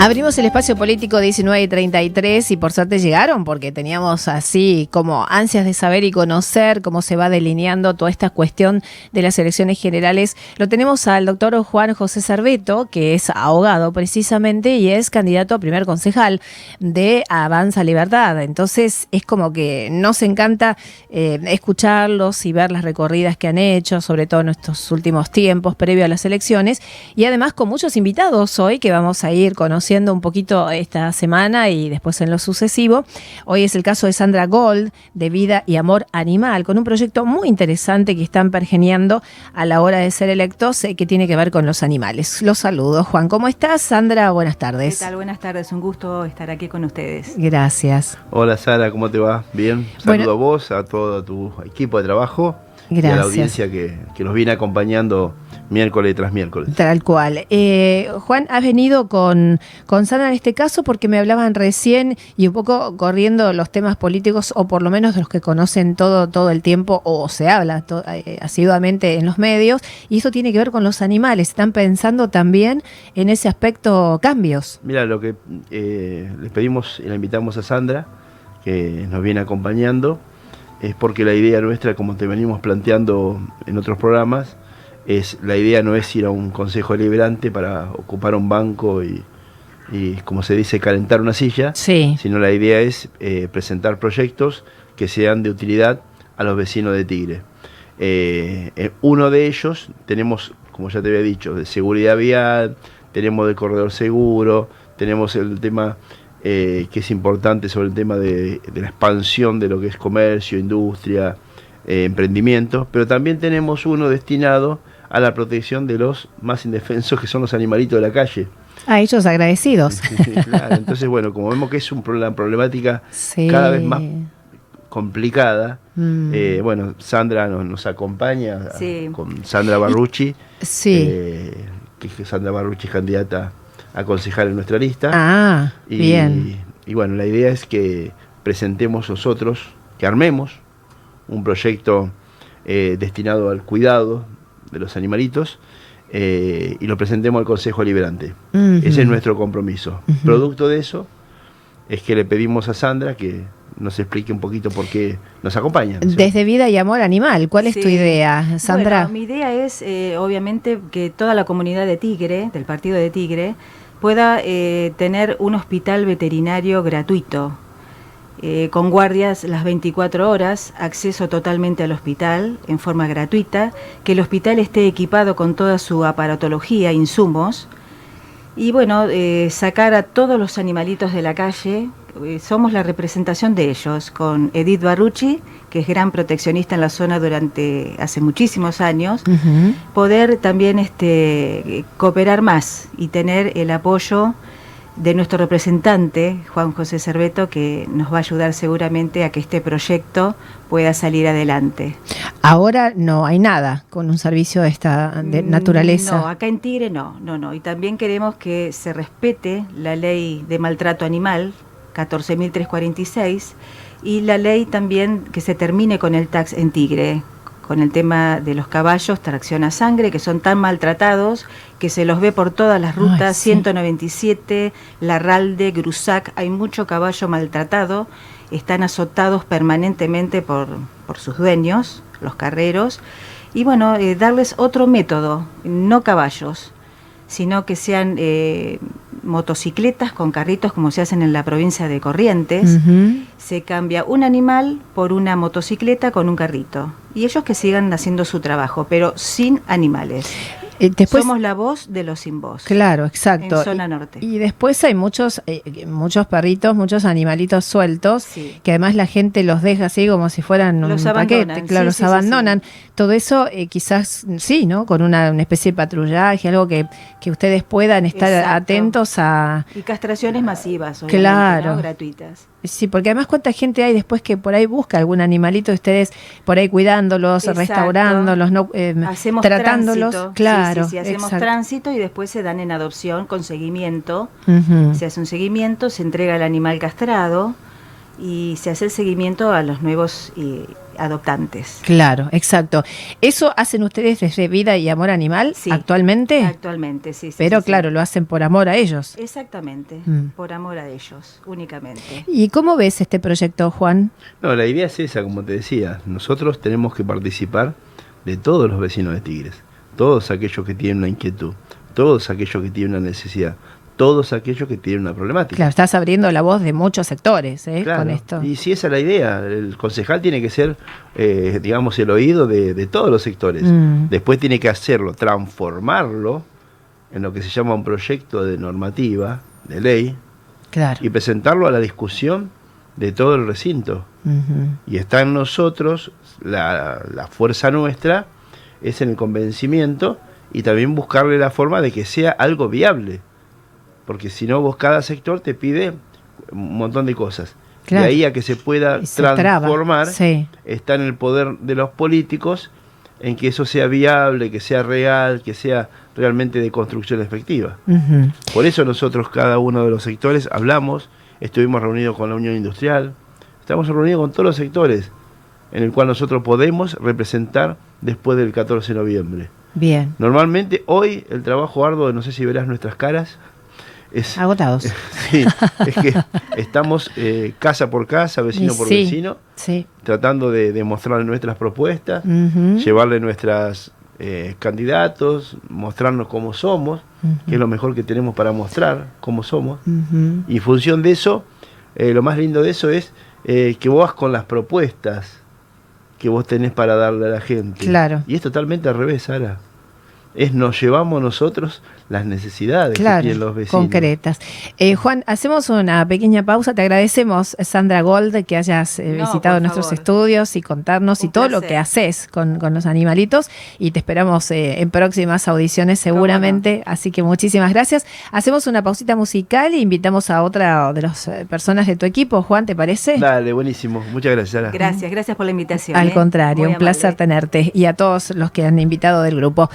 Abrimos el espacio político 19 y 33 y por suerte llegaron porque teníamos así como ansias de saber y conocer cómo se va delineando toda esta cuestión de las elecciones generales. Lo tenemos al doctor Juan José Cerveto, que es abogado precisamente y es candidato a primer concejal de Avanza Libertad. Entonces es como que nos encanta eh, escucharlos y ver las recorridas que han hecho, sobre todo en estos últimos tiempos previo a las elecciones y además con muchos invitados hoy que vamos a ir conociendo un poquito esta semana y después en lo sucesivo. Hoy es el caso de Sandra Gold, de Vida y Amor Animal, con un proyecto muy interesante que están pergeniando a la hora de ser electos, eh, que tiene que ver con los animales. Los saludo. Juan, ¿cómo estás? Sandra, buenas tardes. ¿Qué tal? Buenas tardes, un gusto estar aquí con ustedes. Gracias. Hola Sara, ¿cómo te va? Bien. Saludo a vos, a todo tu equipo de trabajo Gracias. y a la audiencia que, que nos viene acompañando miércoles tras miércoles. Tal cual. Eh, Juan, has venido con, con Sandra en este caso porque me hablaban recién y un poco corriendo los temas políticos, o por lo menos de los que conocen todo, todo el tiempo, o se habla eh, asiduamente en los medios, y eso tiene que ver con los animales. ¿Están pensando también en ese aspecto cambios? Mira, lo que eh, les pedimos y la invitamos a Sandra, que nos viene acompañando, es porque la idea nuestra, como te venimos planteando en otros programas, es la idea no es ir a un consejo deliberante para ocupar un banco y, como se dice, calentar una silla, sino la idea es eh, presentar proyectos que sean de utilidad a los vecinos de Tigre. Eh, eh, uno de ellos tenemos, como ya te había dicho, de seguridad vial, tenemos de corredor seguro, tenemos el tema que es importante sobre el tema de, de, la expansión de lo que es comercio, industria, emprendimiento, pero también tenemos uno destinado a la protección de los más indefensos que son los animalitos de la calle. A ellos agradecidos. entonces, bueno, como vemos que es un, una problemática cada vez más complicada, mm. eh, bueno, Sandra nos, acompaña con Sandra Barrucci, sí. Eh, que Sandra Barrucci es candidata a concejal en nuestra lista. Ah, y, bien. Y bueno, la idea es que presentemos nosotros, que armemos un proyecto eh, destinado al cuidado de los animalitos eh, y lo presentemos al Consejo Liberante. Ese es nuestro compromiso. Producto de eso es que le pedimos a Sandra que nos explique un poquito por qué nos acompaña. Desde Vida y Amor Animal, ¿cuál es tu idea, Sandra? mi idea es, eh, obviamente, que toda la comunidad de Tigre, del partido de Tigre, pueda eh, tener un hospital veterinario gratuito eh, con guardias las 24 horas, acceso totalmente al hospital en forma gratuita, que el hospital esté equipado con toda su aparatología, insumos, y bueno, eh, sacar a todos los animalitos de la calle, eh, somos la representación de ellos, con Edith Barrucci, que es gran proteccionista en la zona durante hace muchísimos años, poder también este, cooperar más y tener el apoyo de nuestro representante, Juan José Cerveto, que nos va a ayudar seguramente a que este proyecto pueda salir adelante. Ahora no hay nada con un servicio de esta de mm, naturaleza. No, acá en Tigre no, no, no. Y también queremos que se respete la ley de maltrato animal, 14.346, y la ley también que se termine con el tax en Tigre, con el tema de los caballos, tracción a sangre, que son tan maltratados que se los ve por todas las rutas, 197, Larralde, Grusac, hay mucho caballo maltratado, están azotados permanentemente por, por sus dueños, los carreros, y bueno, eh, darles otro método, no caballos, sino que sean eh, motocicletas con carritos como se hacen en la provincia de Corrientes. Se cambia un animal por una motocicleta con un carrito. Y ellos que sigan haciendo su trabajo, pero sin animales. Eh, Somos la voz de los sin voz. Claro, exacto. En zona norte. Y, después hay muchos, eh, muchos perritos, muchos animalitos sueltos, que además la gente los deja así como si fueran un paquete, claro, los abandonan. Todo eso eh, quizás sí, ¿no? Con una, especie de patrullaje, algo que, que ustedes puedan estar atentos a... Y castraciones masivas, claro. gratuitas. Sí, porque además cuánta gente hay después que por ahí busca algún animalito, ustedes por ahí cuidándolos, restaurándolos, no, tratándolos. Claro si hacemos tránsito y después se dan en adopción con seguimiento. Se hace un seguimiento, se entrega el animal castrado y se hace el seguimiento a los nuevos adoptantes. Claro, exacto. ¿Eso hacen ustedes desde Vida y Amor Animal Sí. actualmente? Actualmente, sí. sí, Pero sí, sí. claro, lo hacen por amor a ellos. Exactamente, Mm. por amor a ellos, únicamente. ¿Y cómo ves este proyecto, Juan? No, la idea es esa, como te decía. Nosotros tenemos que participar de todos los vecinos de Tigres. Todos aquellos que tienen una inquietud. Todos aquellos que tienen una necesidad. Todos aquellos que tienen una problemática. Claro, estás abriendo la voz de muchos sectores ¿eh? Claro, con esto. Y si esa es la idea, el concejal tiene que ser, eh, digamos, el oído de, de todos los sectores. Mm. Después tiene que hacerlo, transformarlo en lo que se llama un proyecto de normativa, de ley, Claro. y presentarlo a la discusión de todo el recinto. Y está en nosotros, la, la fuerza nuestra es en el convencimiento y también buscarle la forma de que sea algo viable. Porque si no, vos cada sector te pide un montón de cosas. Claro. De ahí a que se pueda se transformar, sí. está en el poder de los políticos en que eso sea viable, que sea real, que sea realmente de construcción efectiva. Por eso nosotros, cada uno de los sectores, hablamos, estuvimos reunidos con la Unión Industrial, estamos reunidos con todos los sectores, en el cual nosotros podemos representar después del 14 de noviembre. Bien. Normalmente hoy el trabajo arduo, no sé si verás nuestras caras, es, Agotados. sí, es que estamos eh, casa por casa, vecino por sí. vecino, Sí. tratando de, de mostrar nuestras propuestas, llevarle nuestras eh, candidatos, mostrarnos cómo somos, que es lo mejor que tenemos para mostrar cómo somos. Y en función de eso, eh, lo más lindo de eso es eh, que vos vas con las propuestas que vos tenés para darle a la gente. Claro. Y es totalmente al revés, Sara. Es nos llevamos nosotros las necesidades que tienen los Claro, vecinos. concretas. Eh, Juan, hacemos una pequeña pausa. Te agradecemos, Sandra Gold, que hayas eh, No, visitado nuestros favor. estudios y contarnos y todo lo que haces con, con los animalitos. Y te esperamos eh, en próximas audiciones seguramente. Así que muchísimas gracias. Hacemos una pausita musical e invitamos a otra de las personas de tu equipo. Juan, ¿te parece? Dale, buenísimo. Muchas gracias, Sara. Gracias, gracias por la invitación. Al ¿eh? contrario, Muy un placer tenerte y a todos los que han invitado del grupo.